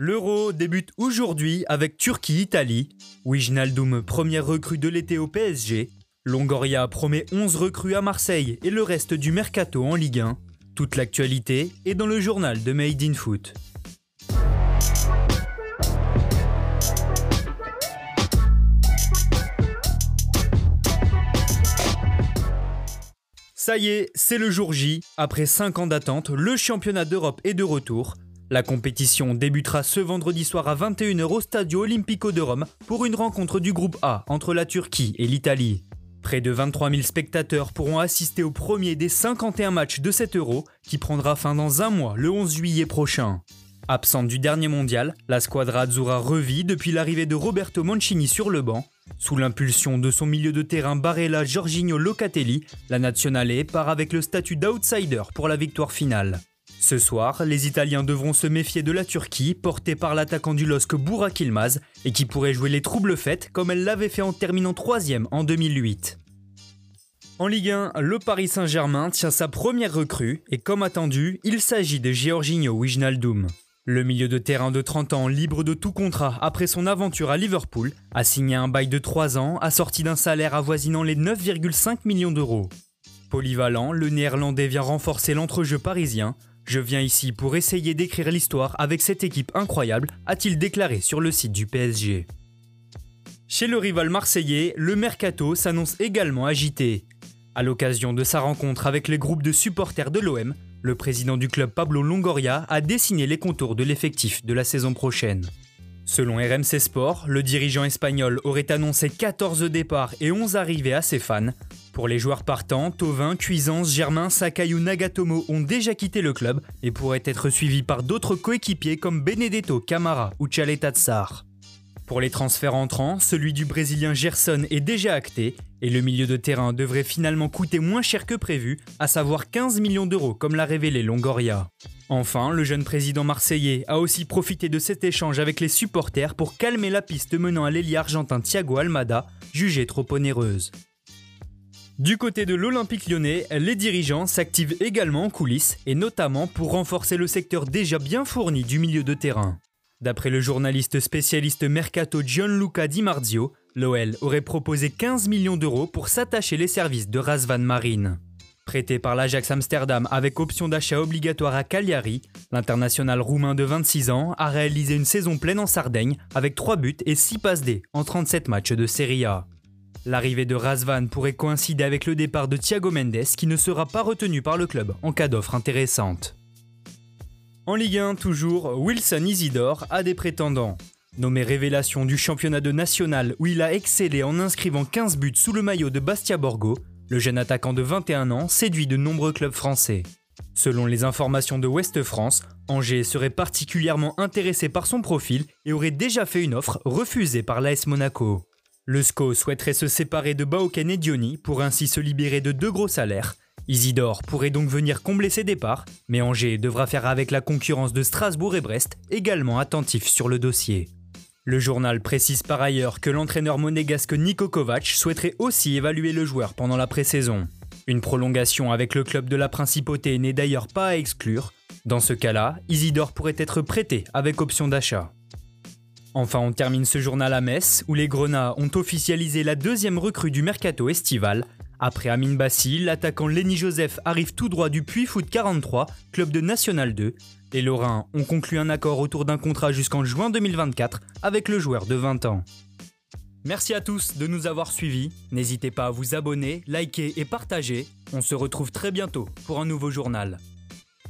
L'Euro débute aujourd'hui avec Turquie-Italie. Wijnaldum, première recrue de l'été au PSG. Longoria promet 11 recrues à Marseille et le reste du mercato en Ligue 1. Toute l'actualité est dans le journal de Made in Foot. Ça y est, c'est le jour J. Après 5 ans d'attente, le championnat d'Europe est de retour. La compétition débutera ce vendredi soir à 21h au Stadio Olimpico de Rome pour une rencontre du groupe A entre la Turquie et l'Italie. Près de 23 000 spectateurs pourront assister au premier des 51 matchs de cet Euro qui prendra fin dans un mois, le 11 juillet prochain. Absente du dernier mondial, la squadra Azzurra revit depuis l'arrivée de Roberto Mancini sur le banc. Sous l'impulsion de son milieu de terrain Barella Jorginho Locatelli, la Nationale part avec le statut d'outsider pour la victoire finale. Ce soir, les Italiens devront se méfier de la Turquie, portée par l'attaquant du LOSC Burak Ilmaz, et qui pourrait jouer les troubles faites comme elle l'avait fait en terminant troisième en 2008. En Ligue 1, le Paris Saint-Germain tient sa première recrue, et comme attendu, il s'agit de Georginio Wijnaldum. Le milieu de terrain de 30 ans, libre de tout contrat après son aventure à Liverpool, a signé un bail de 3 ans assorti d'un salaire avoisinant les 9,5 millions d'euros. Polyvalent, le néerlandais vient renforcer l'entrejeu parisien je viens ici pour essayer d'écrire l'histoire avec cette équipe incroyable, a-t-il déclaré sur le site du PSG. Chez le rival marseillais, le mercato s'annonce également agité. À l'occasion de sa rencontre avec les groupes de supporters de l'OM, le président du club Pablo Longoria a dessiné les contours de l'effectif de la saison prochaine. Selon RMC Sport, le dirigeant espagnol aurait annoncé 14 départs et 11 arrivées à ses fans, pour les joueurs partants, Tovin, Cuisance, Germain, Sakai ou Nagatomo ont déjà quitté le club et pourraient être suivis par d'autres coéquipiers comme Benedetto, Camara ou Chaleta Tsar. Pour les transferts entrants, celui du Brésilien Gerson est déjà acté et le milieu de terrain devrait finalement coûter moins cher que prévu, à savoir 15 millions d'euros comme l'a révélé Longoria. Enfin, le jeune président marseillais a aussi profité de cet échange avec les supporters pour calmer la piste menant à l'ailier argentin Thiago Almada, jugée trop onéreuse. Du côté de l'Olympique lyonnais, les dirigeants s'activent également en coulisses et notamment pour renforcer le secteur déjà bien fourni du milieu de terrain. D'après le journaliste spécialiste Mercato Gianluca Di Marzio, l'OL aurait proposé 15 millions d'euros pour s'attacher les services de Razvan Marine. Prêté par l'Ajax Amsterdam avec option d'achat obligatoire à Cagliari, l'international roumain de 26 ans a réalisé une saison pleine en Sardaigne avec 3 buts et 6 passes D en 37 matchs de Serie A. L'arrivée de Razvan pourrait coïncider avec le départ de Thiago Mendes qui ne sera pas retenu par le club en cas d'offre intéressante. En Ligue 1, toujours, Wilson Isidore a des prétendants. Nommé révélation du championnat de national où il a excellé en inscrivant 15 buts sous le maillot de Bastia Borgo, le jeune attaquant de 21 ans séduit de nombreux clubs français. Selon les informations de Ouest France, Angers serait particulièrement intéressé par son profil et aurait déjà fait une offre refusée par l'AS Monaco. Le SCO souhaiterait se séparer de Baoken et Diony pour ainsi se libérer de deux gros salaires. Isidore pourrait donc venir combler ses départs, mais Angers devra faire avec la concurrence de Strasbourg et Brest, également attentifs sur le dossier. Le journal précise par ailleurs que l'entraîneur monégasque Niko Kovac souhaiterait aussi évaluer le joueur pendant la pré-saison. Une prolongation avec le club de la Principauté n'est d'ailleurs pas à exclure. Dans ce cas-là, Isidore pourrait être prêté avec option d'achat. Enfin, on termine ce journal à Metz, où les Grenats ont officialisé la deuxième recrue du mercato estival. Après Amine Bassi, l'attaquant Lenny Joseph arrive tout droit du Puy Foot 43, club de National 2. Les Lorrains ont conclu un accord autour d'un contrat jusqu'en juin 2024 avec le joueur de 20 ans. Merci à tous de nous avoir suivis. N'hésitez pas à vous abonner, liker et partager. On se retrouve très bientôt pour un nouveau journal.